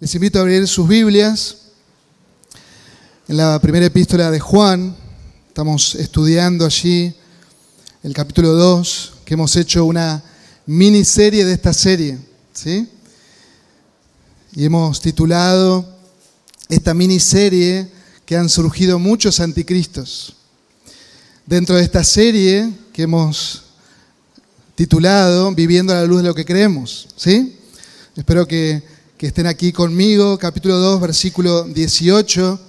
Les invito a abrir sus Biblias en la primera epístola de Juan. Estamos estudiando allí el capítulo 2, que hemos hecho una miniserie de esta serie. ¿sí? Y hemos titulado esta miniserie que han surgido muchos anticristos. Dentro de esta serie que hemos titulado Viviendo a la luz de lo que creemos. ¿sí? Espero que, que estén aquí conmigo, capítulo 2, versículo 18,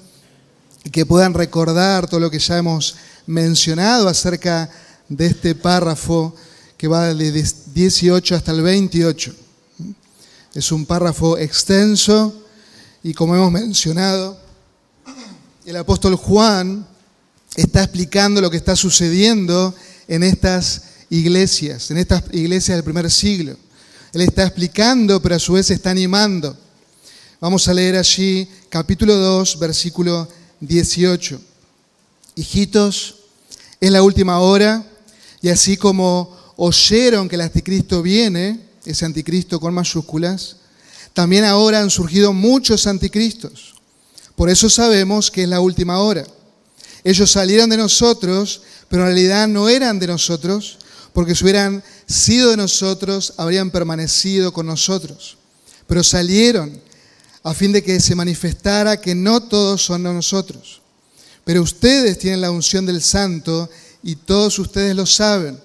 y que puedan recordar todo lo que ya hemos mencionado acerca de este párrafo que va de 18 hasta el 28. Es un párrafo extenso y como hemos mencionado, el apóstol Juan está explicando lo que está sucediendo en estas iglesias, en estas iglesias del primer siglo. Él está explicando, pero a su vez está animando. Vamos a leer allí capítulo 2, versículo 18. Hijitos, es la última hora y así como oyeron que el anticristo viene, ese anticristo con mayúsculas, también ahora han surgido muchos anticristos. Por eso sabemos que es la última hora. Ellos salieron de nosotros, pero en realidad no eran de nosotros, porque si hubieran sido de nosotros, habrían permanecido con nosotros. Pero salieron a fin de que se manifestara que no todos son de nosotros. Pero ustedes tienen la unción del santo y todos ustedes lo saben.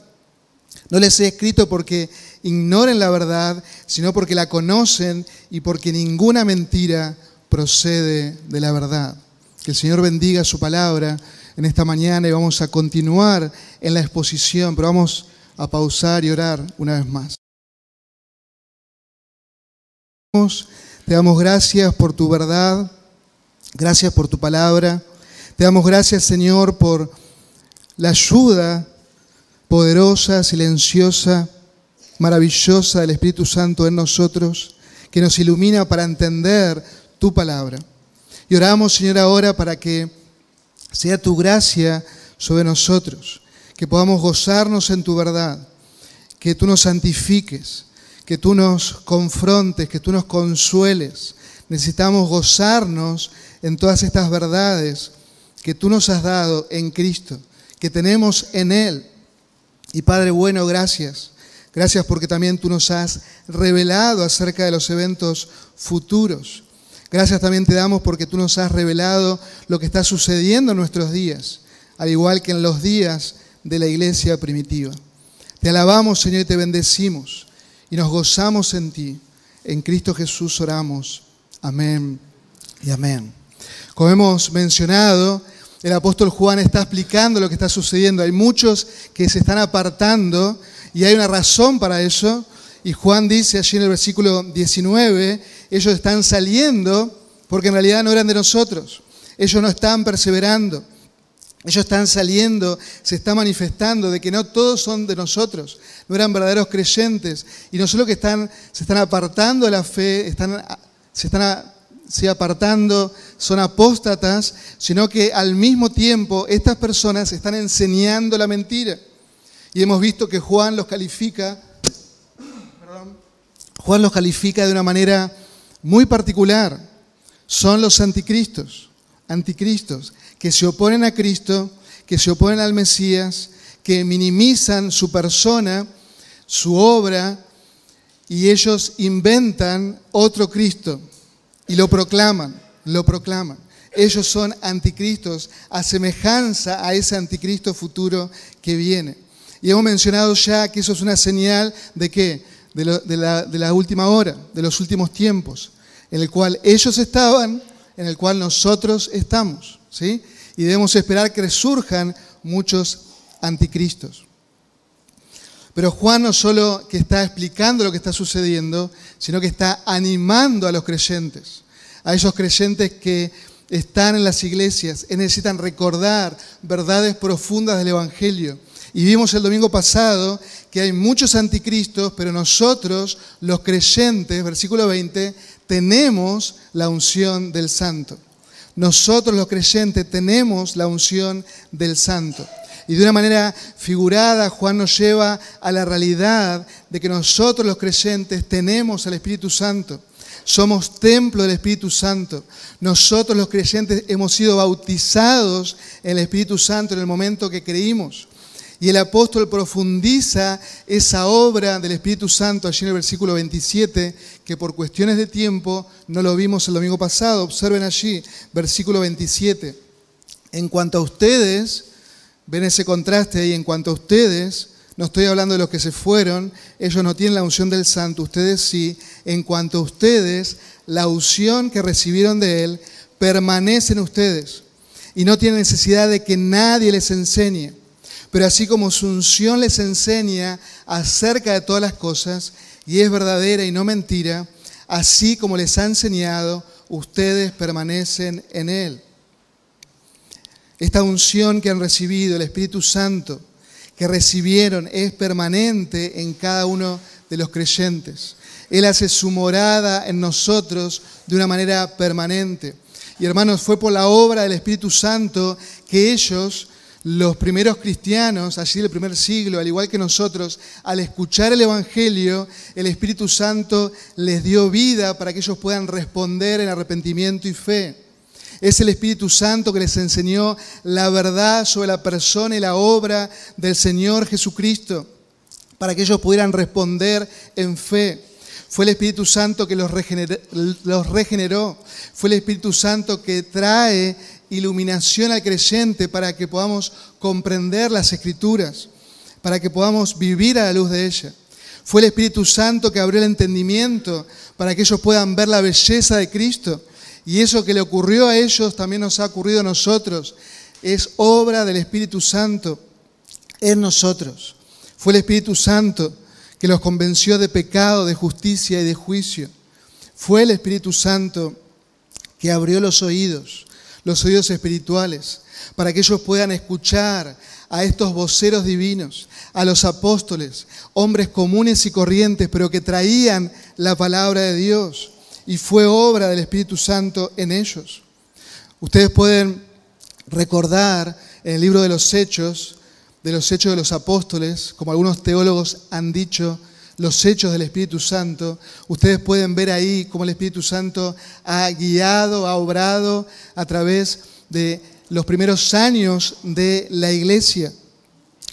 No les he escrito porque ignoren la verdad, sino porque la conocen y porque ninguna mentira procede de la verdad. Que el Señor bendiga su palabra en esta mañana y vamos a continuar en la exposición, pero vamos a pausar y orar una vez más. Te damos gracias por tu verdad, gracias por tu palabra. Te damos gracias, Señor, por la ayuda poderosa, silenciosa, maravillosa del Espíritu Santo en nosotros, que nos ilumina para entender tu palabra. Y oramos, Señor, ahora para que sea tu gracia sobre nosotros que podamos gozarnos en tu verdad, que tú nos santifiques, que tú nos confrontes, que tú nos consueles. Necesitamos gozarnos en todas estas verdades que tú nos has dado en Cristo, que tenemos en Él. Y Padre bueno, gracias. Gracias porque también tú nos has revelado acerca de los eventos futuros. Gracias también te damos porque tú nos has revelado lo que está sucediendo en nuestros días, al igual que en los días de la iglesia primitiva. Te alabamos, Señor, y te bendecimos y nos gozamos en ti. En Cristo Jesús oramos. Amén y amén. Como hemos mencionado, el apóstol Juan está explicando lo que está sucediendo. Hay muchos que se están apartando y hay una razón para eso. Y Juan dice allí en el versículo 19, ellos están saliendo porque en realidad no eran de nosotros. Ellos no están perseverando. Ellos están saliendo, se está manifestando de que no todos son de nosotros, no eran verdaderos creyentes. Y no solo que están, se están apartando de la fe, se están apartando, son apóstatas, sino que al mismo tiempo estas personas están enseñando la mentira. Y hemos visto que Juan los califica, Juan los califica de una manera muy particular. Son los anticristos, anticristos que se oponen a Cristo, que se oponen al Mesías, que minimizan su persona, su obra, y ellos inventan otro Cristo y lo proclaman, lo proclaman. Ellos son anticristos a semejanza a ese anticristo futuro que viene. Y hemos mencionado ya que eso es una señal de qué? De, la, de la última hora, de los últimos tiempos, en el cual ellos estaban, en el cual nosotros estamos. Y debemos esperar que resurjan muchos anticristos. Pero Juan no solo que está explicando lo que está sucediendo, sino que está animando a los creyentes, a esos creyentes que están en las iglesias y necesitan recordar verdades profundas del Evangelio. Y vimos el domingo pasado que hay muchos anticristos, pero nosotros, los creyentes, versículo 20, tenemos la unción del santo. Nosotros los creyentes tenemos la unción del santo. Y de una manera figurada, Juan nos lleva a la realidad de que nosotros los creyentes tenemos al Espíritu Santo. Somos templo del Espíritu Santo. Nosotros los creyentes hemos sido bautizados en el Espíritu Santo en el momento que creímos. Y el apóstol profundiza esa obra del Espíritu Santo allí en el versículo 27, que por cuestiones de tiempo no lo vimos el domingo pasado. Observen allí, versículo 27. En cuanto a ustedes, ven ese contraste ahí, en cuanto a ustedes, no estoy hablando de los que se fueron, ellos no tienen la unción del santo, ustedes sí. En cuanto a ustedes, la unción que recibieron de Él permanece en ustedes y no tienen necesidad de que nadie les enseñe. Pero así como su unción les enseña acerca de todas las cosas y es verdadera y no mentira, así como les ha enseñado, ustedes permanecen en Él. Esta unción que han recibido, el Espíritu Santo, que recibieron es permanente en cada uno de los creyentes. Él hace su morada en nosotros de una manera permanente. Y hermanos, fue por la obra del Espíritu Santo que ellos, los primeros cristianos, allí del primer siglo, al igual que nosotros, al escuchar el Evangelio, el Espíritu Santo les dio vida para que ellos puedan responder en arrepentimiento y fe. Es el Espíritu Santo que les enseñó la verdad sobre la persona y la obra del Señor Jesucristo, para que ellos pudieran responder en fe. Fue el Espíritu Santo que los regeneró, Fue el Espíritu Santo que trae iluminación al creyente para que podamos comprender las escrituras, para que podamos vivir a la luz de ella. Fue el Espíritu Santo que abrió el entendimiento para que ellos puedan ver la belleza de Cristo y eso que le ocurrió a ellos también nos ha ocurrido a nosotros. Es obra del Espíritu Santo en nosotros. Fue el Espíritu Santo que los convenció de pecado, de justicia y de juicio. Fue el Espíritu Santo que abrió los oídos, los oídos espirituales, para que ellos puedan escuchar a estos voceros divinos, a los apóstoles, hombres comunes y corrientes, pero que traían la palabra de Dios y fue obra del Espíritu Santo en ellos. Ustedes pueden recordar en el libro de los Hechos, de los Hechos de los Apóstoles, como algunos teólogos han dicho, los hechos del Espíritu Santo, ustedes pueden ver ahí cómo el Espíritu Santo ha guiado, ha obrado a través de los primeros años de la iglesia.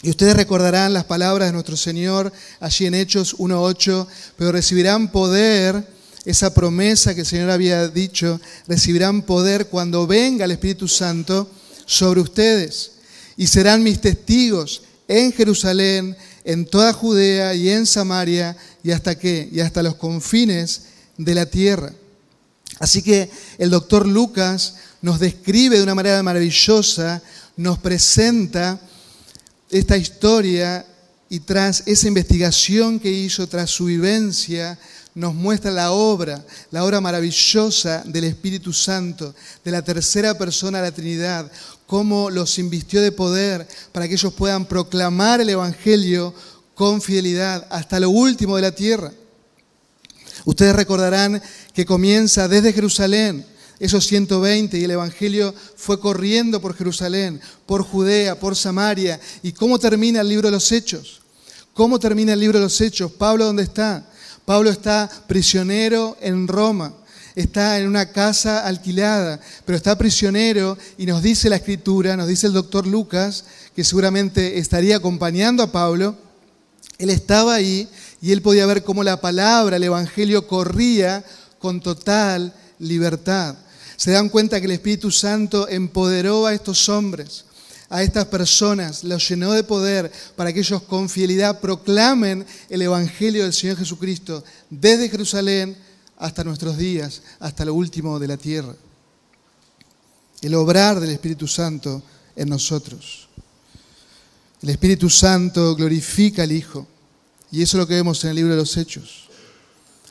Y ustedes recordarán las palabras de nuestro Señor allí en Hechos 1.8, pero recibirán poder esa promesa que el Señor había dicho, recibirán poder cuando venga el Espíritu Santo sobre ustedes y serán mis testigos en Jerusalén, en toda Judea y en Samaria y hasta qué, y hasta los confines de la tierra. Así que el doctor Lucas nos describe de una manera maravillosa, nos presenta esta historia y tras esa investigación que hizo, tras su vivencia, nos muestra la obra, la obra maravillosa del Espíritu Santo, de la tercera persona de la Trinidad, cómo los invistió de poder para que ellos puedan proclamar el Evangelio con fidelidad hasta lo último de la tierra. Ustedes recordarán que comienza desde Jerusalén, esos 120, y el Evangelio fue corriendo por Jerusalén, por Judea, por Samaria. ¿Y cómo termina el libro de los Hechos? ¿Cómo termina el libro de los Hechos? Pablo, ¿dónde está? Pablo está prisionero en Roma, está en una casa alquilada, pero está prisionero y nos dice la escritura, nos dice el doctor Lucas, que seguramente estaría acompañando a Pablo, él estaba ahí y él podía ver cómo la palabra, el Evangelio corría con total libertad. Se dan cuenta que el Espíritu Santo empoderó a estos hombres a estas personas, los llenó de poder para que ellos con fidelidad proclamen el Evangelio del Señor Jesucristo desde Jerusalén hasta nuestros días, hasta lo último de la tierra. El obrar del Espíritu Santo en nosotros. El Espíritu Santo glorifica al Hijo. Y eso es lo que vemos en el libro de los Hechos.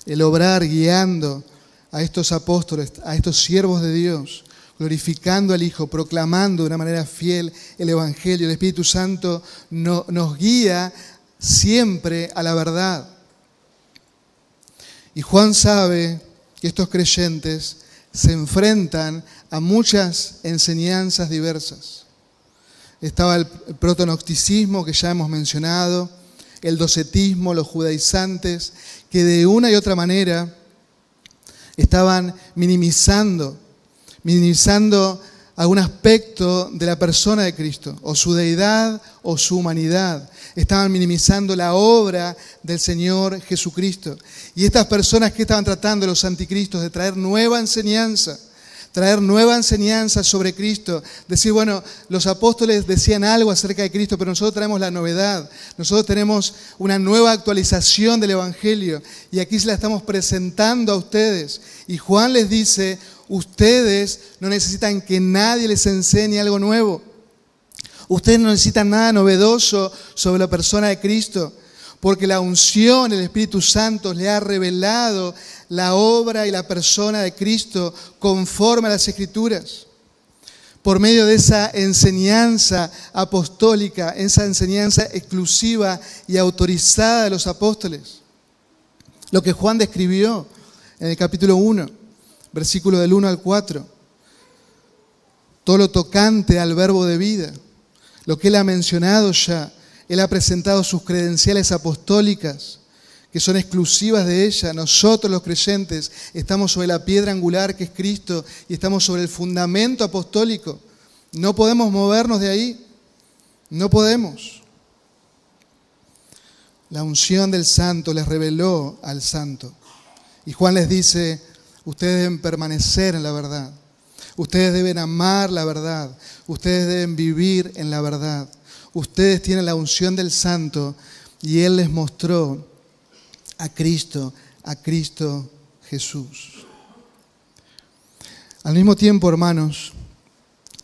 El obrar guiando a estos apóstoles, a estos siervos de Dios, glorificando al Hijo, proclamando de una manera fiel el Evangelio. El Espíritu Santo nos guía siempre a la verdad. Y Juan sabe que estos creyentes se enfrentan a muchas enseñanzas diversas. Estaba el protonocticismo que ya hemos mencionado, el docetismo, los judaizantes, que de una y otra manera estaban minimizando, minimizando algún aspecto de la persona de Cristo, o su deidad o su humanidad. Estaban minimizando la obra del Señor Jesucristo. Y estas personas que estaban tratando, los anticristos, de traer nueva enseñanza, traer nueva enseñanza sobre Cristo, decir, bueno, los apóstoles decían algo acerca de Cristo, pero nosotros traemos la novedad, nosotros tenemos una nueva actualización del Evangelio y aquí se la estamos presentando a ustedes. Y Juan les dice, ustedes no necesitan que nadie les enseñe algo nuevo. Ustedes no necesitan nada novedoso sobre la persona de Cristo, porque la unción, el Espíritu Santo le ha revelado la obra y la persona de Cristo conforme a las Escrituras. Por medio de esa enseñanza apostólica, esa enseñanza exclusiva y autorizada de los apóstoles. Lo que Juan describió en el capítulo 1, versículo del 1 al 4. Todo lo tocante al verbo de vida. Lo que él ha mencionado ya. Él ha presentado sus credenciales apostólicas que son exclusivas de ella. Nosotros los creyentes estamos sobre la piedra angular que es Cristo y estamos sobre el fundamento apostólico. No podemos movernos de ahí. No podemos. La unción del santo les reveló al santo. Y Juan les dice, ustedes deben permanecer en la verdad. Ustedes deben amar la verdad. Ustedes deben vivir en la verdad. Ustedes tienen la unción del santo y Él les mostró a Cristo, a Cristo Jesús. Al mismo tiempo, hermanos,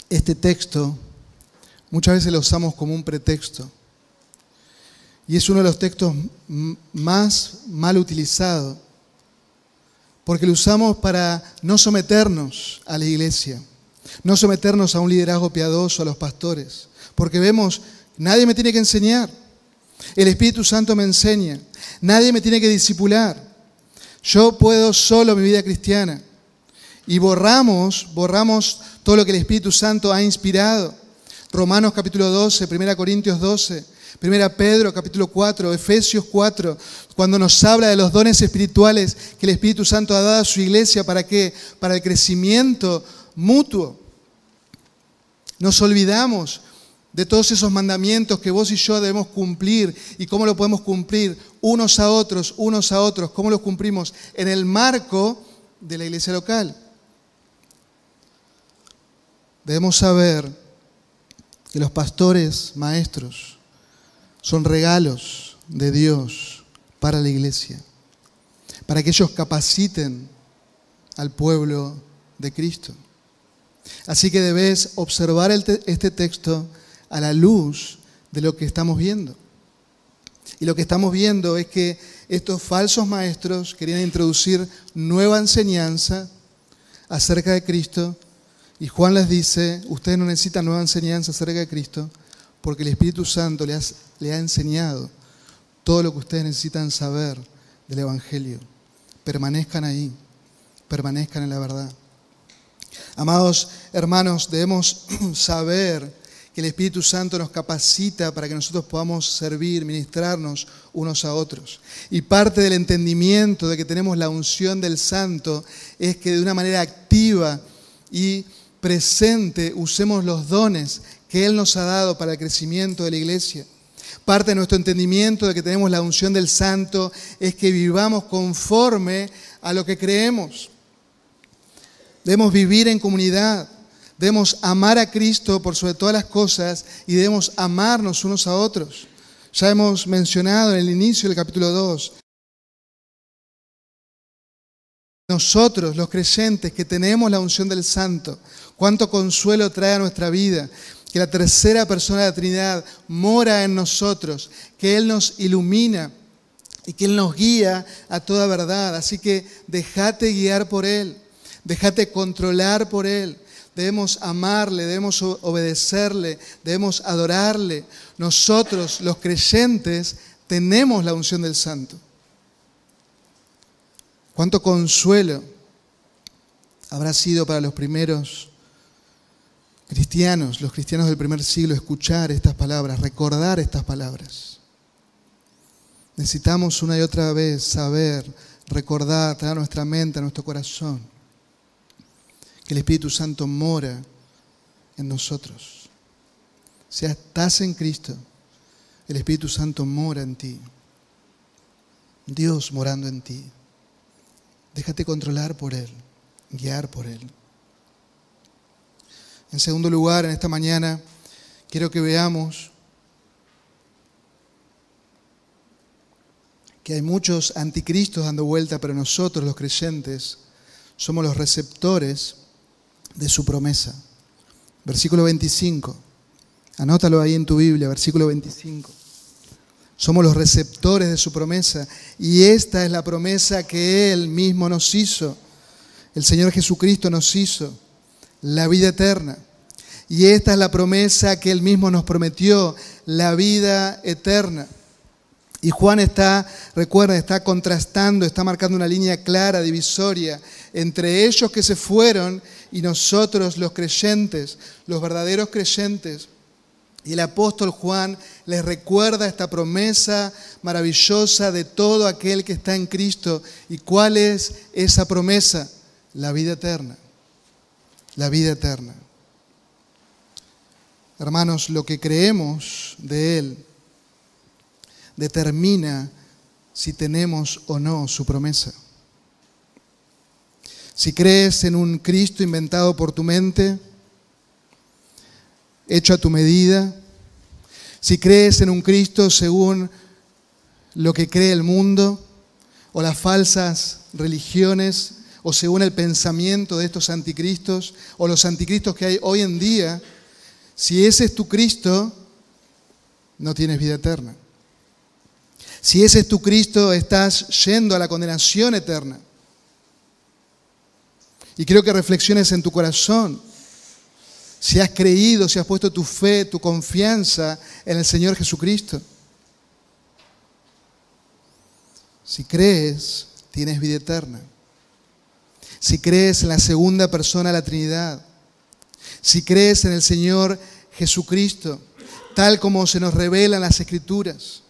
este texto muchas veces lo usamos como un pretexto. Y es uno de los textos más mal utilizados, porque lo usamos para no someternos a la iglesia, no someternos a un liderazgo piadoso, a los pastores, porque vemos, nadie me tiene que enseñar. El Espíritu Santo me enseña. Nadie me tiene que disipular. Yo puedo solo mi vida cristiana. Y borramos, borramos todo lo que el Espíritu Santo ha inspirado. Romanos capítulo 12, 1 Corintios 12, 1 Pedro capítulo 4, Efesios 4, cuando nos habla de los dones espirituales que el Espíritu Santo ha dado a su iglesia, ¿para qué? Para el crecimiento mutuo. Nos olvidamos de todos esos mandamientos que vos y yo debemos cumplir y cómo lo podemos cumplir unos a otros, unos a otros, cómo los cumplimos en el marco de la iglesia local. Debemos saber que los pastores maestros son regalos de Dios para la iglesia, para que ellos capaciten al pueblo de Cristo. Así que debes observar este texto a la luz de lo que estamos viendo. Y lo que estamos viendo es que estos falsos maestros querían introducir nueva enseñanza acerca de Cristo. Y Juan les dice, ustedes no necesitan nueva enseñanza acerca de Cristo, porque el Espíritu Santo les, le ha enseñado todo lo que ustedes necesitan saber del Evangelio. Permanezcan ahí, permanezcan en la verdad. Amados hermanos, debemos saber que el Espíritu Santo nos capacita para que nosotros podamos servir, ministrarnos unos a otros. Y parte del entendimiento de que tenemos la unción del Santo es que de una manera activa y presente usemos los dones que Él nos ha dado para el crecimiento de la iglesia. Parte de nuestro entendimiento de que tenemos la unción del Santo es que vivamos conforme a lo que creemos. Debemos vivir en comunidad, Debemos amar a Cristo por sobre todas las cosas y debemos amarnos unos a otros. Ya hemos mencionado en el inicio del capítulo 2. Nosotros, los creyentes que tenemos la unción del Santo, cuánto consuelo trae a nuestra vida, que la tercera persona de la Trinidad mora en nosotros, que Él nos ilumina y que Él nos guía a toda verdad. Así que déjate guiar por Él, déjate controlar por Él debemos amarle, debemos obedecerle, debemos adorarle. Nosotros, los creyentes, tenemos la unción del Santo. Cuánto consuelo habrá sido para los primeros cristianos, los cristianos del primer siglo, escuchar estas palabras, recordar estas palabras. Necesitamos una y otra vez saber recordar, traer a nuestra mente, a nuestro corazón, que el Espíritu Santo mora en nosotros. Si estás en Cristo, el Espíritu Santo mora en ti. Dios morando en ti. Déjate controlar por Él, guiar por Él. En segundo lugar, en esta mañana, quiero que veamos que hay muchos anticristos dando vuelta, pero nosotros los creyentes somos los receptores de su promesa. Versículo 25. Anótalo ahí en tu Biblia, versículo 25. Somos los receptores de su promesa y esta es la promesa que Él mismo nos hizo. El Señor Jesucristo nos hizo la vida eterna. Y esta es la promesa que Él mismo nos prometió, la vida eterna. Y Juan está, recuerda, está contrastando, está marcando una línea clara, divisoria, entre ellos que se fueron y nosotros los creyentes, los verdaderos creyentes. Y el apóstol Juan les recuerda esta promesa maravillosa de todo aquel que está en Cristo. ¿Y cuál es esa promesa? La vida eterna. La vida eterna. Hermanos, lo que creemos de Él determina si tenemos o no su promesa. Si crees en un Cristo inventado por tu mente, hecho a tu medida, si crees en un Cristo según lo que cree el mundo o las falsas religiones o según el pensamiento de estos anticristos o los anticristos que hay hoy en día, si ese es tu Cristo, no tienes vida eterna. Si ese es tu Cristo, estás yendo a la condenación eterna. Y quiero que reflexiones en tu corazón si has creído, si has puesto tu fe, tu confianza en el Señor Jesucristo. Si crees, tienes vida eterna. Si crees en la segunda persona de la Trinidad. Si crees en el Señor Jesucristo, tal como se nos revela en las Escrituras.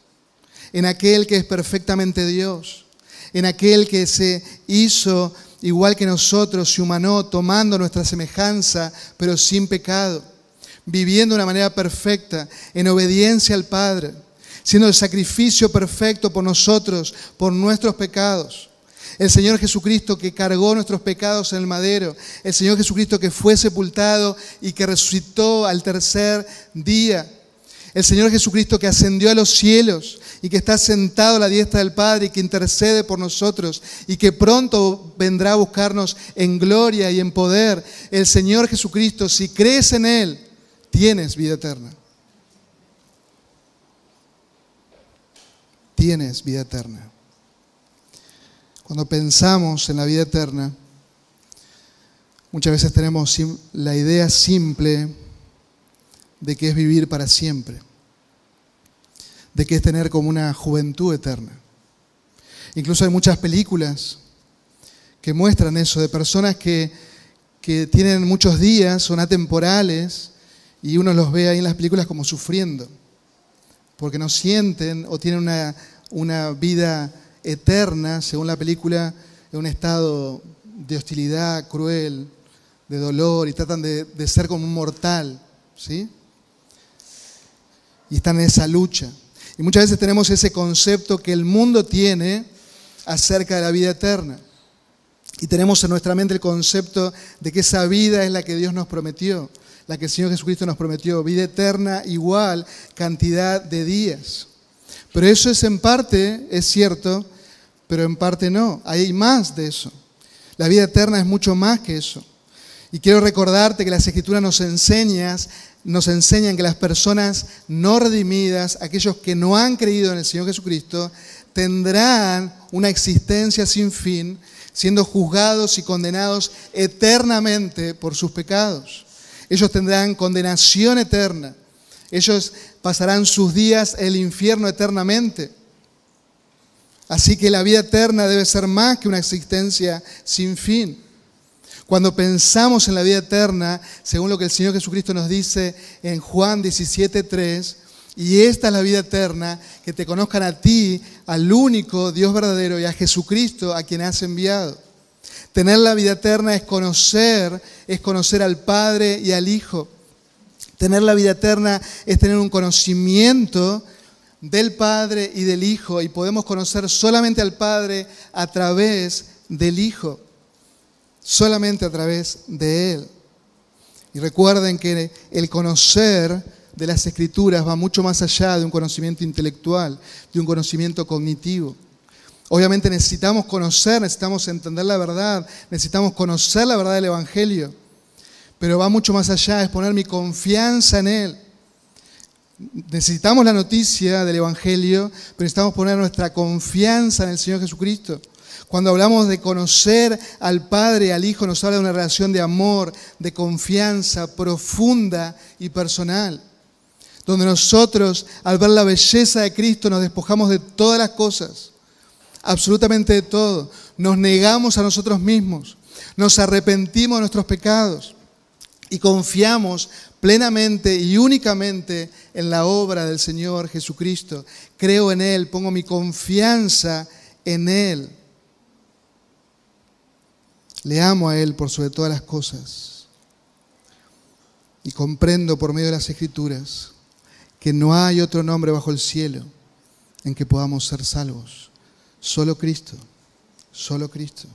En aquel que es perfectamente Dios. En aquel que se hizo igual que nosotros, se humanó tomando nuestra semejanza, pero sin pecado, viviendo de una manera perfecta, en obediencia al Padre, siendo el sacrificio perfecto por nosotros, por nuestros pecados. El Señor Jesucristo que cargó nuestros pecados en el madero. El Señor Jesucristo que fue sepultado y que resucitó al tercer día. El Señor Jesucristo que ascendió a los cielos y que está sentado a la diestra del Padre y que intercede por nosotros y que pronto vendrá a buscarnos en gloria y en poder. El Señor Jesucristo, si crees en Él, tienes vida eterna. Tienes vida eterna. Cuando pensamos en la vida eterna, muchas veces tenemos la idea simple de que es vivir para siempre de que es tener como una juventud eterna. Incluso hay muchas películas que muestran eso, de personas que, que tienen muchos días, son atemporales, y uno los ve ahí en las películas como sufriendo, porque no sienten o tienen una, una vida eterna, según la película, en un estado de hostilidad cruel, de dolor, y tratan de, ser como un mortal, ¿sí? Y están en esa lucha. Y muchas veces tenemos ese concepto que el mundo tiene acerca de la vida eterna. Y tenemos en nuestra mente el concepto de que esa vida es la que Dios nos prometió, la que el Señor Jesucristo nos prometió, vida eterna igual cantidad de días. Pero eso es en parte, es cierto, pero en parte no. Hay más de eso. La vida eterna es mucho más que eso. Y quiero recordarte que las escrituras nos enseñan nos enseñan que las personas no redimidas, aquellos que no han creído en el Señor Jesucristo, tendrán una existencia sin fin, siendo juzgados y condenados eternamente por sus pecados. Ellos tendrán condenación eterna. Ellos pasarán sus días en el infierno eternamente. Así que la vida eterna debe ser más que una existencia sin fin. Cuando pensamos en la vida eterna, según lo que el Señor Jesucristo nos dice en Juan 17.3, Y esta es la vida eterna, que te conozcan a ti, al único Dios verdadero y a Jesucristo a quien has enviado. Tener la vida eterna es conocer, es conocer al Padre y al Hijo. Tener la vida eterna es tener un conocimiento del Padre y del Hijo y podemos conocer solamente al Padre a través del Hijo, solamente a través de Él. Y recuerden que el conocer de las escrituras va mucho más allá de un conocimiento intelectual, de un conocimiento cognitivo. Obviamente necesitamos conocer, necesitamos entender la verdad, necesitamos conocer la verdad del Evangelio, pero va mucho más allá, es poner mi confianza en Él. Necesitamos la noticia del Evangelio, pero necesitamos poner nuestra confianza en el Señor Jesucristo. Cuando hablamos de conocer al Padre y al Hijo, nos habla de una relación de amor, de confianza profunda y personal, donde nosotros, al ver la belleza de Cristo, nos despojamos de todas las cosas, absolutamente de todo, nos negamos a nosotros mismos, nos arrepentimos de nuestros pecados y confiamos plenamente y únicamente en la obra del Señor Jesucristo. Creo en Él, pongo mi confianza en Él. Le amo a Él por sobre todas las cosas. Y comprendo por medio de las Escrituras que no hay otro nombre bajo el cielo en que podamos ser salvos. Solo Cristo, solo Cristo.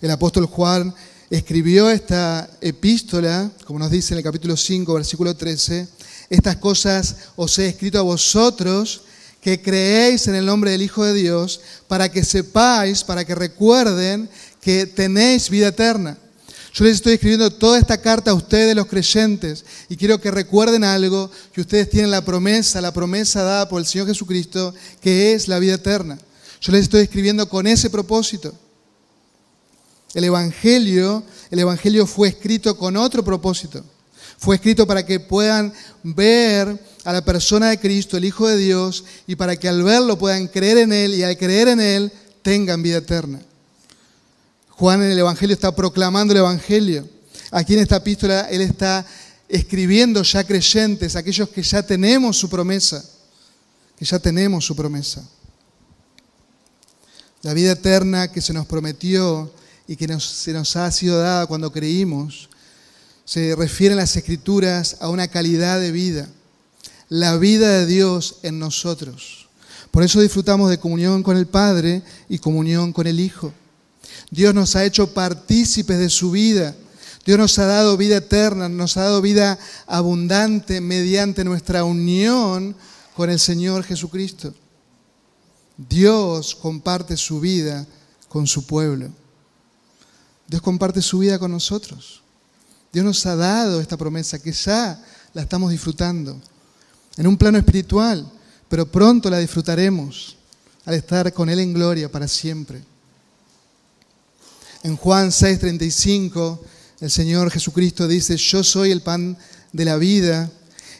El apóstol Juan escribió esta epístola, como nos dice en el capítulo 5, versículo 13, estas cosas os he escrito a vosotros que creéis en el nombre del Hijo de Dios, para que sepáis, para que recuerden que tenéis vida eterna. Yo les estoy escribiendo toda esta carta a ustedes, los creyentes, y quiero que recuerden algo, que ustedes tienen la promesa, la promesa dada por el Señor Jesucristo, que es la vida eterna. Yo les estoy escribiendo con ese propósito. El Evangelio, el Evangelio fue escrito con otro propósito. Fue escrito para que puedan ver a la persona de Cristo, el Hijo de Dios, y para que al verlo puedan creer en Él y al creer en Él tengan vida eterna. Juan en el Evangelio está proclamando el Evangelio. Aquí en esta epístola Él está escribiendo ya creyentes, aquellos que ya tenemos su promesa, que ya tenemos su promesa. La vida eterna que se nos prometió y que se nos ha sido dada cuando creímos, se refieren las escrituras a una calidad de vida, la vida de Dios en nosotros. Por eso disfrutamos de comunión con el Padre y comunión con el Hijo. Dios nos ha hecho partícipes de su vida. Dios nos ha dado vida eterna, nos ha dado vida abundante mediante nuestra unión con el Señor Jesucristo. Dios comparte su vida con su pueblo. Dios comparte su vida con nosotros. Dios nos ha dado esta promesa que ya la estamos disfrutando en un plano espiritual, pero pronto la disfrutaremos al estar con Él en gloria para siempre. En Juan 6:35 el Señor Jesucristo dice, yo soy el pan de la vida,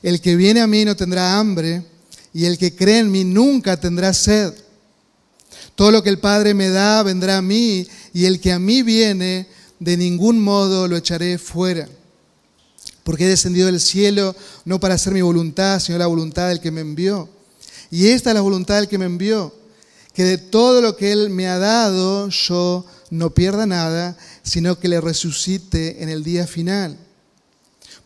el que viene a mí no tendrá hambre y el que cree en mí nunca tendrá sed. Todo lo que el Padre me da vendrá a mí y el que a mí viene, de ningún modo lo echaré fuera. Porque he descendido del cielo no para hacer mi voluntad, sino la voluntad del que me envió. Y esta es la voluntad del que me envió, que de todo lo que Él me ha dado yo no pierda nada, sino que le resucite en el día final.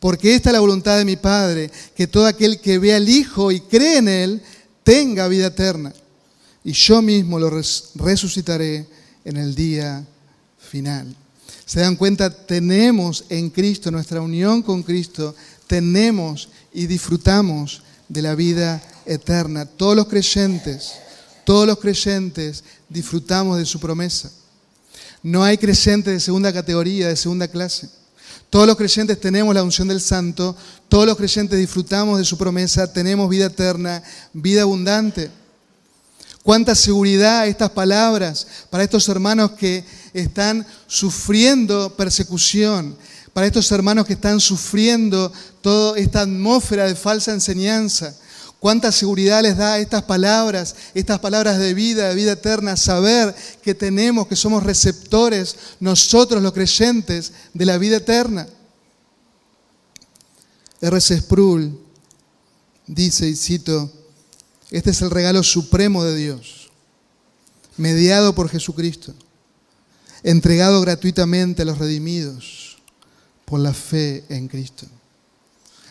Porque esta es la voluntad de mi Padre, que todo aquel que ve al Hijo y cree en Él tenga vida eterna. Y yo mismo lo resucitaré en el día final. ¿Se dan cuenta? Tenemos en Cristo, nuestra unión con Cristo, tenemos y disfrutamos de la vida eterna. Todos los creyentes, todos los creyentes disfrutamos de su promesa. No hay creyentes de segunda categoría, de segunda clase. Todos los creyentes tenemos la unción del Santo, todos los creyentes disfrutamos de su promesa, tenemos vida eterna, vida abundante. Cuánta seguridad estas palabras para estos hermanos que están sufriendo persecución, para estos hermanos que están sufriendo toda esta atmósfera de falsa enseñanza. Cuánta seguridad les da estas palabras, estas palabras de vida, de vida eterna, saber que tenemos, que somos receptores, nosotros los creyentes, de la vida eterna. R.C. Sproul dice, y cito, este es el regalo supremo de Dios, mediado por Jesucristo, entregado gratuitamente a los redimidos por la fe en Cristo.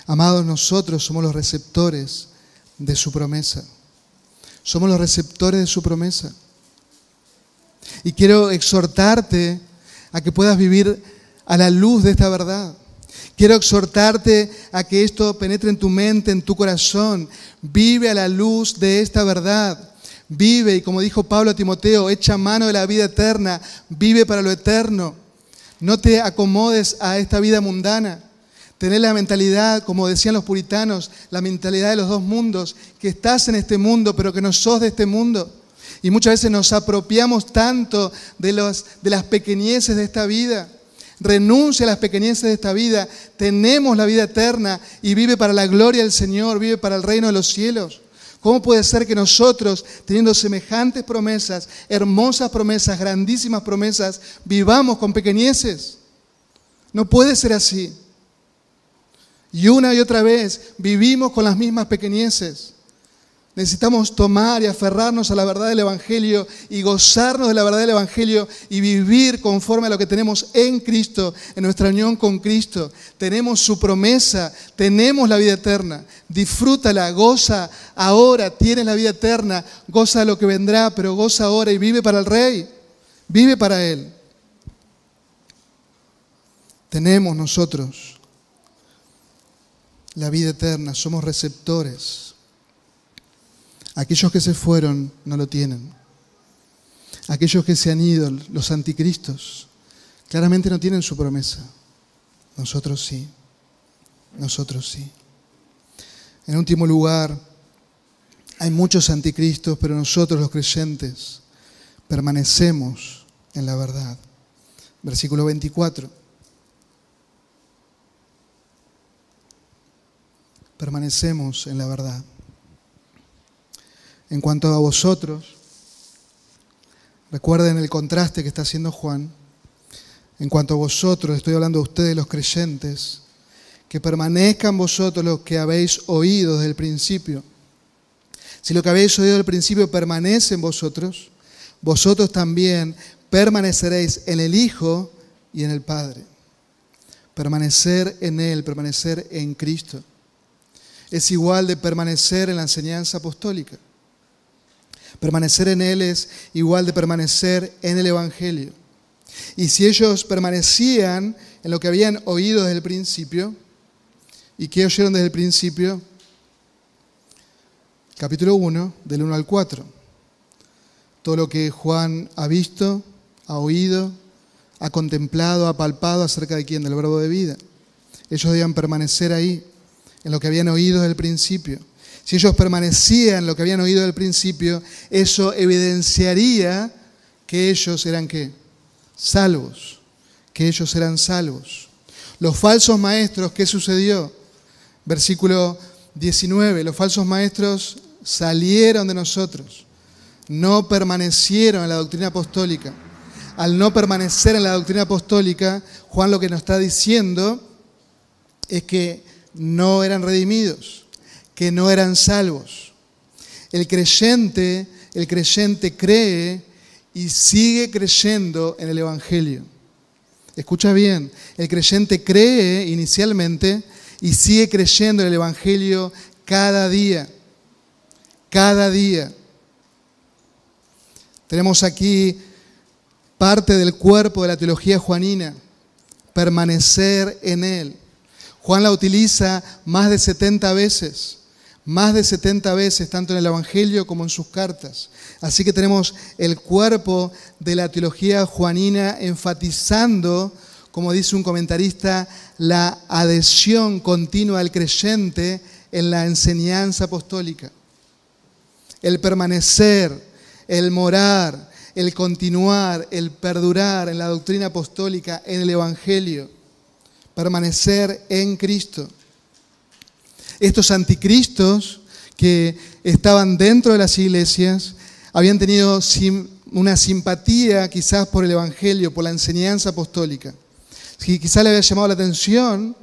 Amados, nosotros somos los receptores de su promesa. Somos los receptores de su promesa. Y quiero exhortarte a que puedas vivir a la luz de esta verdad. Quiero exhortarte a que esto penetre en tu mente, en tu corazón. Vive a la luz de esta verdad. Vive, y como dijo Pablo a Timoteo, echa mano de la vida eterna. Vive para lo eterno. No te acomodes a esta vida mundana. Tener la mentalidad, como decían los puritanos, la mentalidad de los dos mundos, que estás en este mundo, pero que no sos de este mundo. Y muchas veces nos apropiamos tanto de, los, de las pequeñeces de esta vida. Renuncia a las pequeñeces de esta vida. Tenemos la vida eterna y vive para la gloria del Señor, vive para el reino de los cielos. ¿Cómo puede ser que nosotros, teniendo semejantes promesas, hermosas promesas, grandísimas promesas, vivamos con pequeñeces? No puede ser así. Y una y otra vez vivimos con las mismas pequeñeces. Necesitamos tomar y aferrarnos a la verdad del Evangelio y gozarnos de la verdad del Evangelio y vivir conforme a lo que tenemos en Cristo, en nuestra unión con Cristo. Tenemos su promesa, tenemos la vida eterna. Disfrútala, goza ahora, tienes la vida eterna, goza lo que vendrá, pero goza ahora y vive para el Rey, vive para Él. Tenemos nosotros la vida eterna, somos receptores. Aquellos que se fueron no lo tienen. Aquellos que se han ido, los anticristos, claramente no tienen su promesa. Nosotros sí. Nosotros sí. En último lugar, hay muchos anticristos, pero nosotros los creyentes permanecemos en la verdad. Versículo 24. permanecemos en la verdad. En cuanto a vosotros, recuerden el contraste que está haciendo Juan. En cuanto a vosotros, estoy hablando de ustedes los creyentes, que permanezcan vosotros los que habéis oído desde el principio. Si lo que habéis oído el principio permanece en vosotros, vosotros también permaneceréis en el Hijo y en el Padre. Permanecer en Él, permanecer en Cristo es igual de permanecer en la enseñanza apostólica. Permanecer en Él es igual de permanecer en el Evangelio. Y si ellos permanecían en lo que habían oído desde el principio, ¿y qué oyeron desde el principio? Capítulo 1, del 1 al 4. Todo lo que Juan ha visto, ha oído, ha contemplado, ha palpado acerca de quién, del verbo de vida. Ellos debían permanecer ahí en lo que habían oído desde el principio. Si ellos permanecían lo que habían oído del principio, eso evidenciaría que ellos eran qué? Salvos, que ellos eran salvos. Los falsos maestros, ¿qué sucedió? Versículo 19, los falsos maestros salieron de nosotros, no permanecieron en la doctrina apostólica. Al no permanecer en la doctrina apostólica, Juan lo que nos está diciendo es que no eran redimidos, que no eran salvos. El creyente, el creyente cree y sigue creyendo en el Evangelio. Escucha bien, el creyente cree inicialmente y sigue creyendo en el Evangelio cada día, cada día. Tenemos aquí parte del cuerpo de la teología juanina, permanecer en él. Juan la utiliza más de 70 veces, más de 70 veces, tanto en el Evangelio como en sus cartas. Así que tenemos el cuerpo de la teología juanina enfatizando, como dice un comentarista, la adhesión continua del creyente en la enseñanza apostólica. El permanecer, el morar, el continuar, el perdurar en la doctrina apostólica, en el Evangelio permanecer en Cristo. Estos anticristos que estaban dentro de las iglesias habían tenido una simpatía quizás por el Evangelio, por la enseñanza apostólica. Quizás le había llamado la atención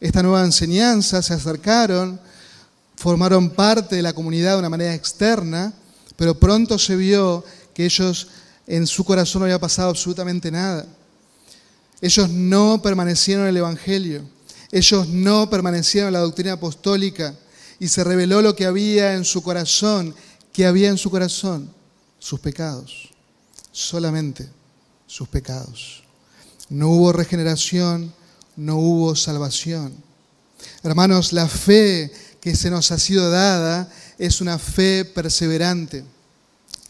esta nueva enseñanza, se acercaron, formaron parte de la comunidad de una manera externa, pero pronto se vio que ellos en su corazón no había pasado absolutamente nada. Ellos no permanecieron en el Evangelio, ellos no permanecieron en la doctrina apostólica y se reveló lo que había en su corazón, que había en su corazón, sus pecados, solamente sus pecados. No hubo regeneración, no hubo salvación. Hermanos, la fe que se nos ha sido dada es una fe perseverante.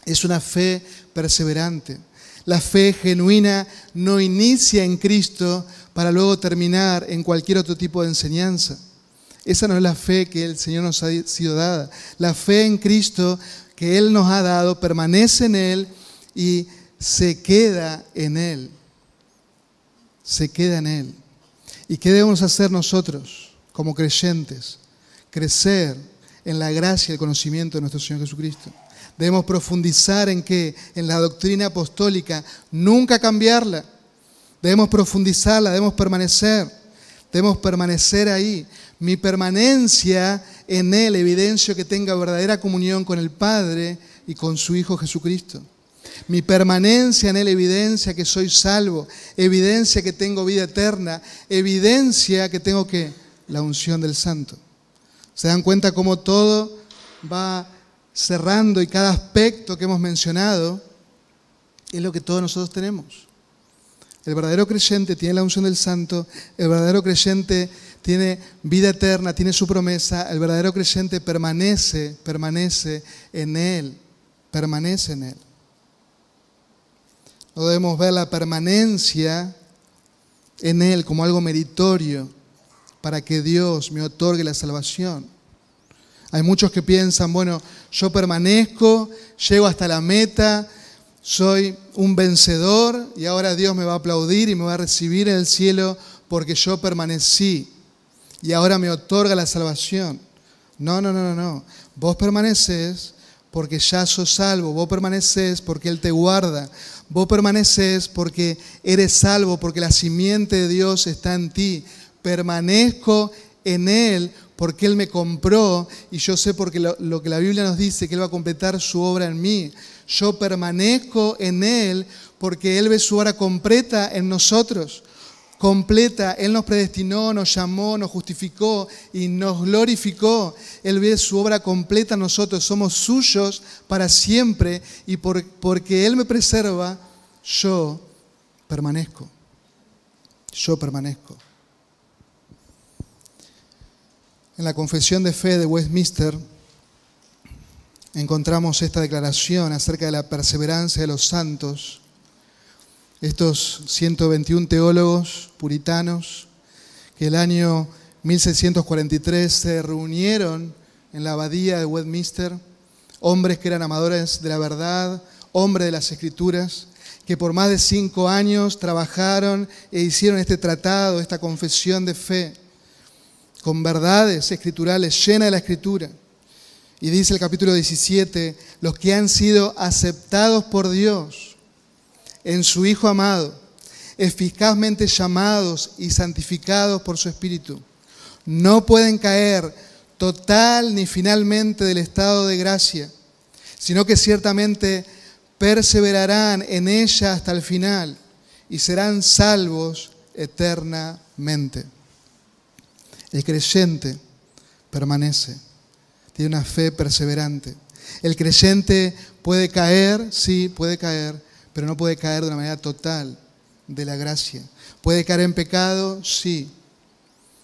Es una fe perseverante. La fe genuina no inicia en Cristo para luego terminar en cualquier otro tipo de enseñanza. Esa no es la fe que el Señor nos ha sido dada. La fe en Cristo que Él nos ha dado permanece en Él y se queda en Él. Se queda en Él. ¿Y qué debemos hacer nosotros como creyentes? Crecer en la gracia y el conocimiento de nuestro Señor Jesucristo. Debemos profundizar en qué? En la doctrina apostólica, nunca cambiarla. Debemos profundizarla, debemos permanecer. Debemos permanecer ahí. Mi permanencia en Él evidencio que tenga verdadera comunión con el Padre y con su Hijo Jesucristo. Mi permanencia en Él evidencia que soy salvo, evidencia que tengo vida eterna, evidencia que tengo que la unción del Santo. ¿Se dan cuenta cómo todo va cerrando y cada aspecto que hemos mencionado es lo que todos nosotros tenemos? El verdadero creyente tiene la unción del Santo, el verdadero creyente tiene vida eterna, tiene su promesa, el verdadero creyente permanece, permanece en Él, permanece en Él. No debemos ver la permanencia en Él como algo meritorio para que Dios me otorgue la salvación. Hay muchos que piensan, bueno, yo permanezco, llego hasta la meta, soy un vencedor y ahora Dios me va a aplaudir y me va a recibir en el cielo porque yo permanecí y ahora me otorga la salvación. No, no, no, no, no. Vos permaneces porque ya sos salvo, vos permaneces porque Él te guarda, vos permaneces porque eres salvo, porque la simiente de Dios está en ti. Permanezco en Él porque Él me compró y yo sé porque lo, lo, que la Biblia nos dice, que Él va a completar su obra en mí. Yo permanezco en Él porque Él ve su obra completa en nosotros completa. Él nos predestinó, nos llamó, nos justificó y nos glorificó. Él ve su obra completa en nosotros. Somos suyos para siempre y por, porque Él me preserva, yo permanezco. Yo permanezco. En la confesión de fe de Westminster encontramos esta declaración acerca de la perseverancia de los santos estos 121 teólogos puritanos que el año 1643 se reunieron en la abadía de Westminster, hombres que eran amadores de la verdad, hombres de las escrituras, que por más de cinco años trabajaron e hicieron este tratado, esta confesión de fe, con verdades escriturales, llena de la escritura. Y dice el capítulo 17, los que han sido aceptados por Dios en su Hijo amado, eficazmente llamados y santificados por su Espíritu. No pueden caer total ni finalmente del estado de gracia, sino que ciertamente perseverarán en ella hasta el final y serán salvos eternamente. El creyente permanece, tiene una fe perseverante. El creyente puede caer, sí, puede caer, pero no puede caer de una manera total de la gracia. ¿Puede caer en pecado? Sí.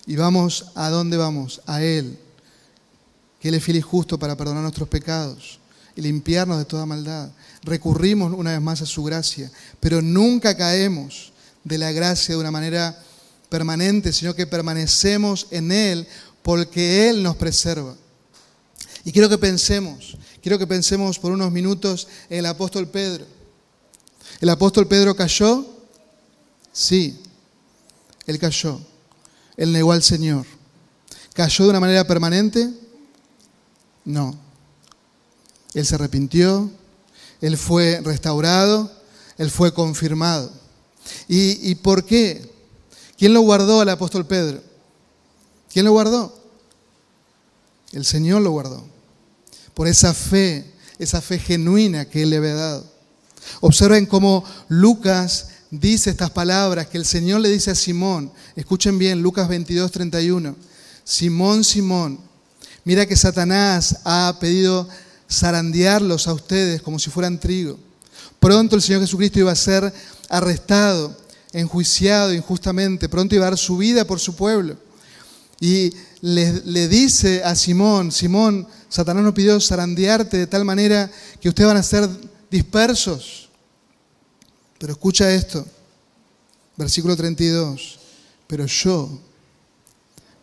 ¿Y vamos a dónde vamos? A Él, que Él es fiel y justo para perdonar nuestros pecados y limpiarnos de toda maldad. Recurrimos una vez más a su gracia, pero nunca caemos de la gracia de una manera permanente, sino que permanecemos en Él porque Él nos preserva. Y quiero que pensemos, quiero que pensemos por unos minutos en el apóstol Pedro. ¿El apóstol Pedro cayó? Sí, él cayó. Él negó al Señor. ¿Cayó de una manera permanente? No. Él se arrepintió, él fue restaurado, él fue confirmado. ¿Y, ¿Y, por qué? ¿Quién lo guardó al apóstol Pedro? ¿Quién lo guardó? El Señor lo guardó. Por esa fe, esa fe genuina que Él le había dado. Observen cómo Lucas dice estas palabras que el Señor le dice a Simón. Escuchen bien, Lucas 22, 31. Simón, Simón, mira que Satanás ha pedido zarandearlos a ustedes como si fueran trigo. Pronto el Señor Jesucristo iba a ser arrestado, enjuiciado injustamente, pronto iba a dar su vida por su pueblo. Y le, dice a Simón, Simón, Satanás nos pidió zarandearte de tal manera que ustedes van a ser dispersos. Pero escucha esto, versículo 32, pero yo,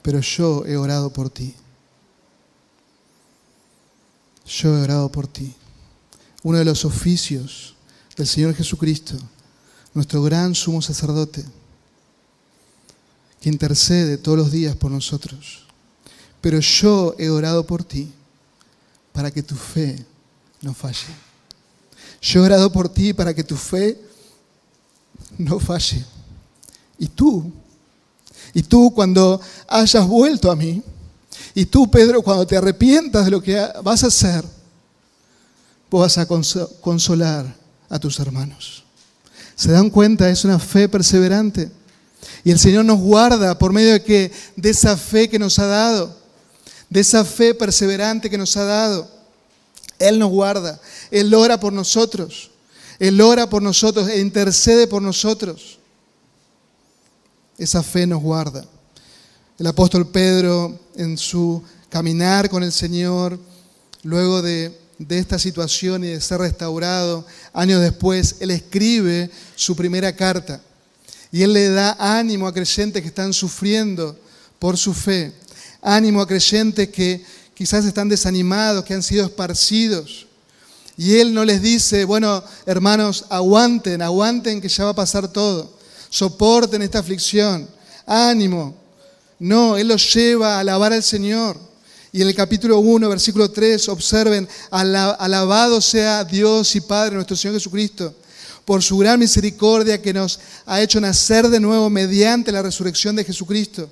pero yo he orado por ti. Yo he orado por ti. Uno de los oficios del Señor Jesucristo, nuestro gran sumo sacerdote, que intercede todos los días por nosotros. Pero yo he orado por ti para que tu fe no falle. Yo he orado por ti para que tu fe no falle. Y tú, y tú cuando hayas vuelto a mí, y tú, Pedro, cuando te arrepientas de lo que vas a hacer, vos vas a consolar a tus hermanos. ¿Se dan cuenta? Es una fe perseverante. Y el Señor nos guarda por medio de, que, de esa fe que nos ha dado, de esa fe perseverante que nos ha dado. Él nos guarda, Él ora por nosotros, Él ora por nosotros e intercede por nosotros. Esa fe nos guarda. El apóstol Pedro en su caminar con el Señor, luego de de esta situación y de ser restaurado, años después, él escribe su primera carta y él le da ánimo a creyentes que están sufriendo por su fe, ánimo a creyentes que quizás están desanimados, que han sido esparcidos. Y él no les dice, bueno, hermanos, aguanten, aguanten que ya va a pasar todo, soporten esta aflicción, ánimo. No, él los lleva a alabar al Señor y en el capítulo 1, versículo 3, observen, alabado sea Dios y Padre nuestro Señor Jesucristo, por su gran misericordia que nos ha hecho nacer de nuevo mediante la resurrección de Jesucristo,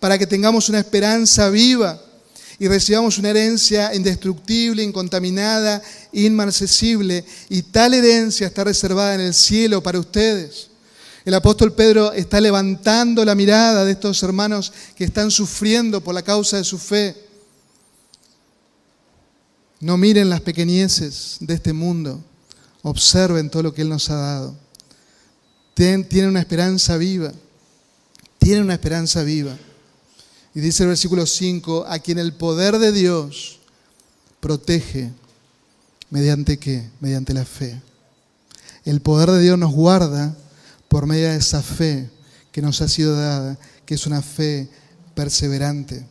para que tengamos una esperanza viva y recibamos una herencia indestructible, incontaminada, inmarcesible, y tal herencia está reservada en el cielo para ustedes. El apóstol Pedro está levantando la mirada de estos hermanos que están sufriendo por la causa de su fe no miren las pequeñeces de este mundo, observen todo lo que Él nos ha dado. Tienen una esperanza viva, tienen una esperanza viva. Y dice el versículo 5, a quien el poder de Dios protege, ¿mediante qué? Mediante la fe. El poder de Dios nos guarda por medio de esa fe que nos ha sido dada, que es una fe perseverante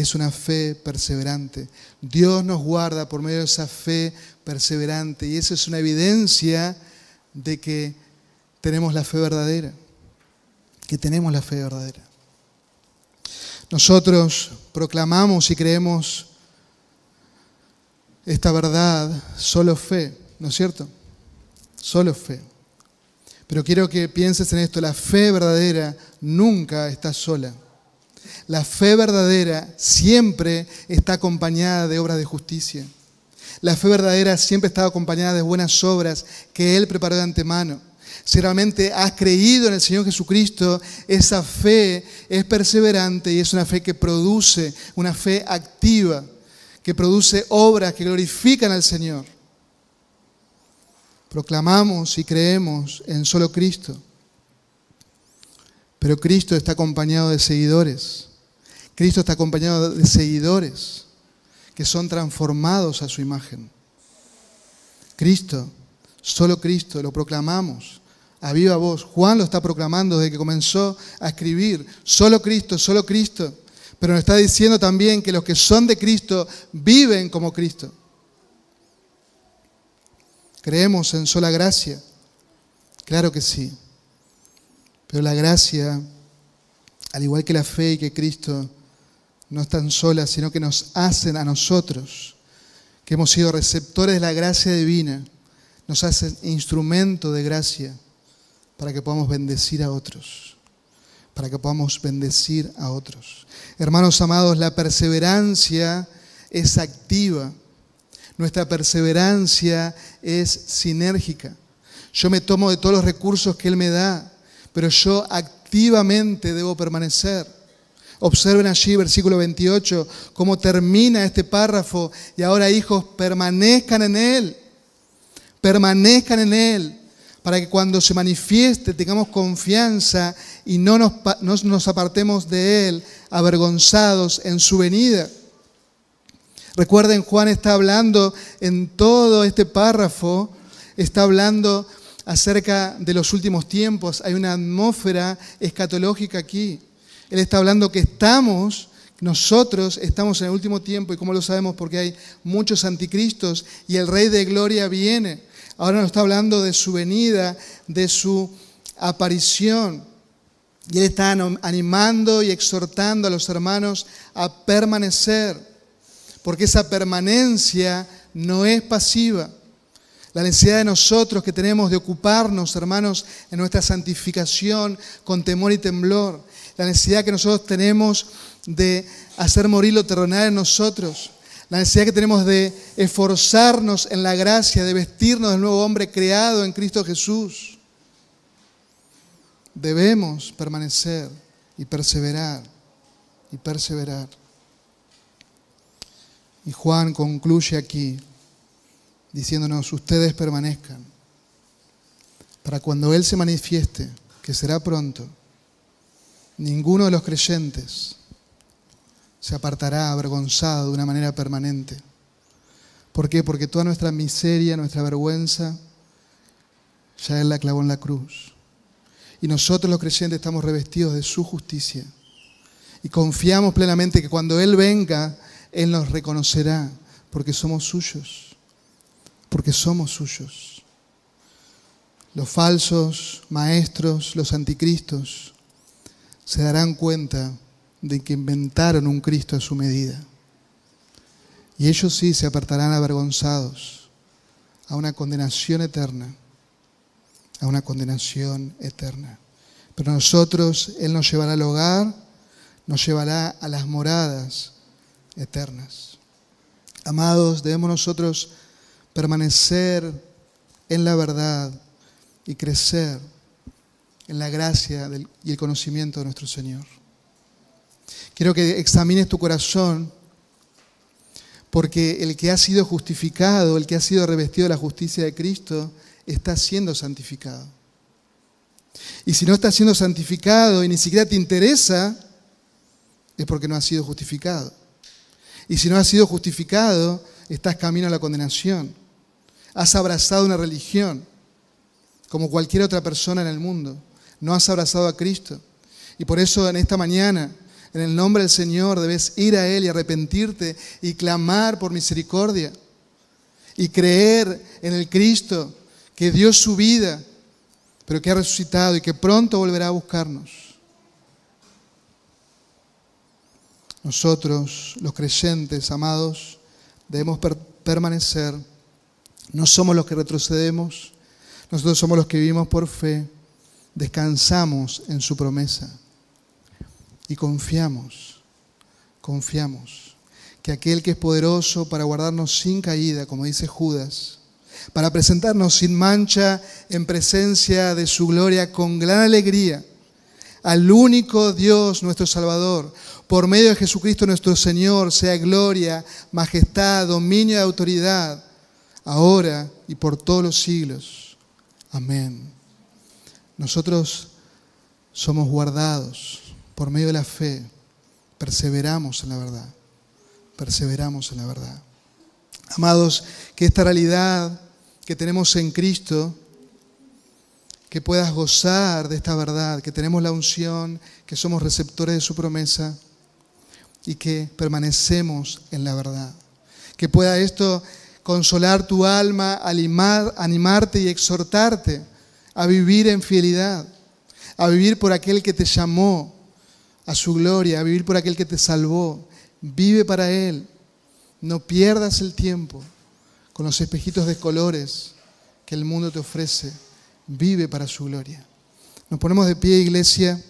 es una fe perseverante. Dios nos guarda por medio de esa fe perseverante y esa es una evidencia de que tenemos la fe verdadera, que tenemos la fe verdadera. Nosotros proclamamos y creemos esta verdad, solo fe, ¿no es cierto? Solo fe. Pero quiero que pienses en esto, la fe verdadera nunca está sola. La fe verdadera siempre está acompañada de obras de justicia. La fe verdadera siempre está acompañada de buenas obras que Él preparó de antemano. Si realmente has creído en el Señor Jesucristo, esa fe es perseverante y es una fe que produce, una fe activa, que produce obras que glorifican al Señor. Proclamamos y creemos en solo Cristo. Pero Cristo está acompañado de seguidores. Cristo está acompañado de seguidores que son transformados a su imagen. Cristo, solo Cristo, lo proclamamos a viva voz. Juan lo está proclamando desde que comenzó a escribir. Solo Cristo, solo Cristo. Pero nos está diciendo también que los que son de Cristo viven como Cristo. ¿Creemos en sola gracia? Claro que sí. Pero la gracia, al igual que la fe y que Cristo, no están solas, sino que nos hacen a nosotros, que hemos sido receptores de la gracia divina, nos hacen instrumento de gracia para que podamos bendecir a otros, para que podamos bendecir a otros. Hermanos amados, la perseverancia es activa. Nuestra perseverancia es sinérgica. Yo me tomo de todos los recursos que Él me da, pero yo activamente debo permanecer. Observen allí, versículo 28, cómo termina este párrafo. Y ahora, hijos, permanezcan en Él. Permanezcan en Él. Para que cuando se manifieste tengamos confianza y no nos, no nos apartemos de Él, avergonzados en su venida. Recuerden, Juan está hablando en todo este párrafo, está hablando acerca de los últimos tiempos. Hay una atmósfera escatológica aquí. Él está hablando que estamos, nosotros estamos en el último tiempo y como lo sabemos porque hay muchos anticristos y el Rey de Gloria viene. Ahora nos está hablando de su venida, de su aparición. Y Él está animando y exhortando a los hermanos a permanecer, porque esa permanencia no es pasiva. La necesidad de nosotros que tenemos de ocuparnos, hermanos, en nuestra santificación con temor y temblor la necesidad que nosotros tenemos de hacer morir lo terrenal en nosotros, la necesidad que tenemos de esforzarnos en la gracia, de vestirnos del nuevo hombre creado en Cristo Jesús. Debemos permanecer y perseverar y perseverar. Y Juan concluye aquí diciéndonos, ustedes permanezcan para cuando Él se manifieste, que será pronto Ninguno de los creyentes se apartará avergonzado de una manera permanente. ¿Por qué? Porque toda nuestra miseria, nuestra vergüenza, ya Él la clavó en la cruz. Y nosotros los creyentes estamos revestidos de su justicia. Y confiamos plenamente que cuando Él venga, Él nos reconocerá, porque somos suyos. Porque somos suyos. Los falsos maestros, los anticristos, se darán cuenta de que inventaron un Cristo a su medida. Y ellos sí se apartarán avergonzados a una condenación eterna, a una condenación eterna. Pero nosotros, Él nos llevará al hogar, nos llevará a las moradas eternas. Amados, debemos nosotros permanecer en la verdad y crecer en la gracia y el conocimiento de nuestro Señor. Quiero que examines tu corazón porque el que ha sido justificado, el que ha sido revestido de la justicia de Cristo, está siendo santificado. Y si no está siendo santificado y ni siquiera te interesa, es porque no ha sido justificado. Y si no has sido justificado, estás camino a la condenación. Has abrazado una religión, como cualquier otra persona en el mundo no has abrazado a Cristo. Y por eso en esta mañana, en el nombre del Señor, debes ir a Él y arrepentirte y clamar por misericordia. Y creer en el Cristo que dio su vida, pero que ha resucitado y que pronto volverá a buscarnos. Nosotros, los creyentes, amados, debemos permanecer. No somos los que retrocedemos, nosotros somos los que vivimos por fe descansamos en su promesa y confiamos, confiamos que aquel que es poderoso para guardarnos sin caída, como dice Judas, para presentarnos sin mancha en presencia de su gloria con gran alegría, al único Dios nuestro Salvador, por medio de Jesucristo nuestro Señor, sea gloria, majestad, dominio y autoridad, ahora y por todos los siglos. Amén. Nosotros somos guardados por medio de la fe, perseveramos en la verdad, perseveramos en la verdad. Amados, que esta realidad que tenemos en Cristo, que puedas gozar de esta verdad, que tenemos la unción, que somos receptores de su promesa y que permanecemos en la verdad. Que pueda esto consolar tu alma, animar, animarte y exhortarte a vivir en fidelidad, a vivir por aquel que te llamó a su gloria, a vivir por aquel que te salvó. Vive para Él. No pierdas el tiempo con los espejitos de colores que el mundo te ofrece. Vive para su gloria. Nos ponemos de pie, iglesia.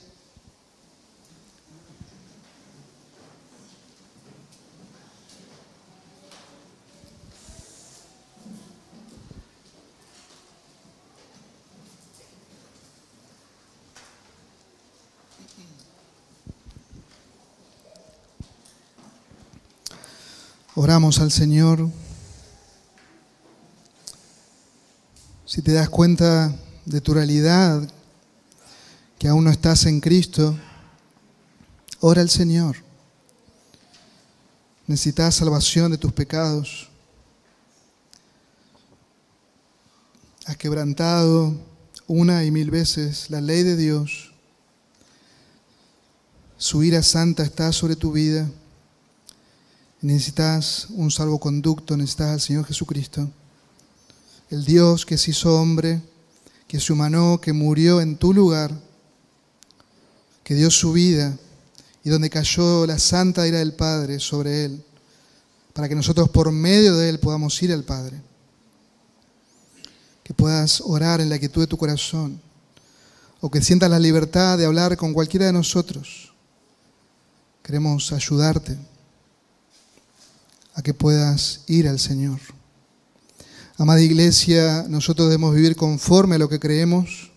Oramos al Señor. Si te das cuenta de tu realidad, que aún no estás en Cristo, ora al Señor. Necesitas salvación de tus pecados. Has quebrantado una y mil veces la ley de Dios. Su ira santa está sobre tu vida. Necesitas un salvoconducto, necesitas al Señor Jesucristo. El Dios que se hizo hombre, que se humanó, que murió en tu lugar, que dio su vida y donde cayó la santa ira del Padre sobre él, para que nosotros por medio de él podamos ir al Padre. Que puedas orar en la quietud de tu corazón, o que sientas la libertad de hablar con cualquiera de nosotros. Queremos ayudarte a que puedas ir al Señor. Amada iglesia, nosotros debemos vivir conforme a lo que creemos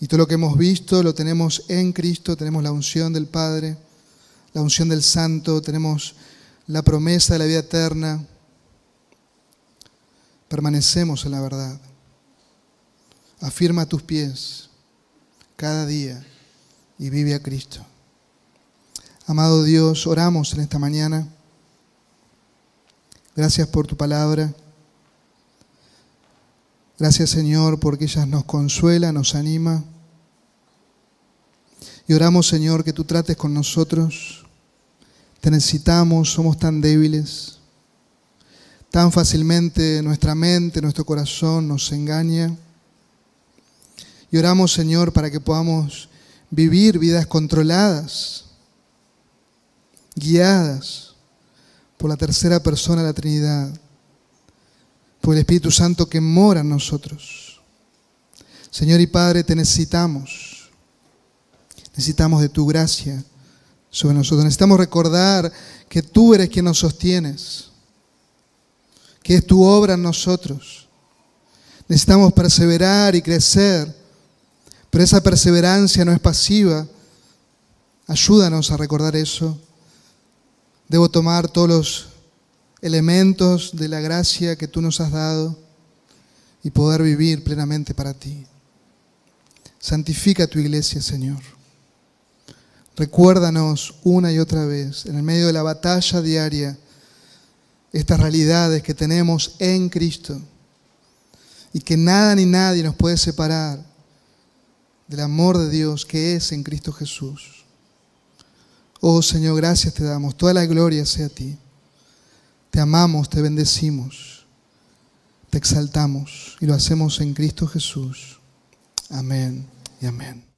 y todo lo que hemos visto lo tenemos en Cristo, tenemos la unción del Padre, la unción del Santo, tenemos la promesa de la vida eterna. Permanecemos en la verdad. Afirma tus pies cada día y vive a Cristo. Amado Dios, oramos en esta mañana Gracias por tu palabra. Gracias Señor porque ella nos consuela, nos anima. Y oramos Señor que tú trates con nosotros. Te necesitamos, somos tan débiles. Tan fácilmente nuestra mente, nuestro corazón nos engaña. Y oramos Señor para que podamos vivir vidas controladas, guiadas por la tercera persona de la Trinidad, por el Espíritu Santo que mora en nosotros. Señor y Padre, te necesitamos. Necesitamos de tu gracia sobre nosotros. Necesitamos recordar que tú eres quien nos sostienes, que es tu obra en nosotros. Necesitamos perseverar y crecer, pero esa perseverancia no es pasiva. Ayúdanos a recordar eso. Debo tomar todos los elementos de la gracia que tú nos has dado y poder vivir plenamente para ti. Santifica tu iglesia, Señor. Recuérdanos una y otra vez, en el medio de la batalla diaria, estas realidades que tenemos en Cristo y que nada ni nadie nos puede separar del amor de Dios que es en Cristo Jesús. Oh Señor, gracias te damos. Toda la gloria sea a ti. Te amamos, te bendecimos, te exaltamos y lo hacemos en Cristo Jesús. Amén y amén.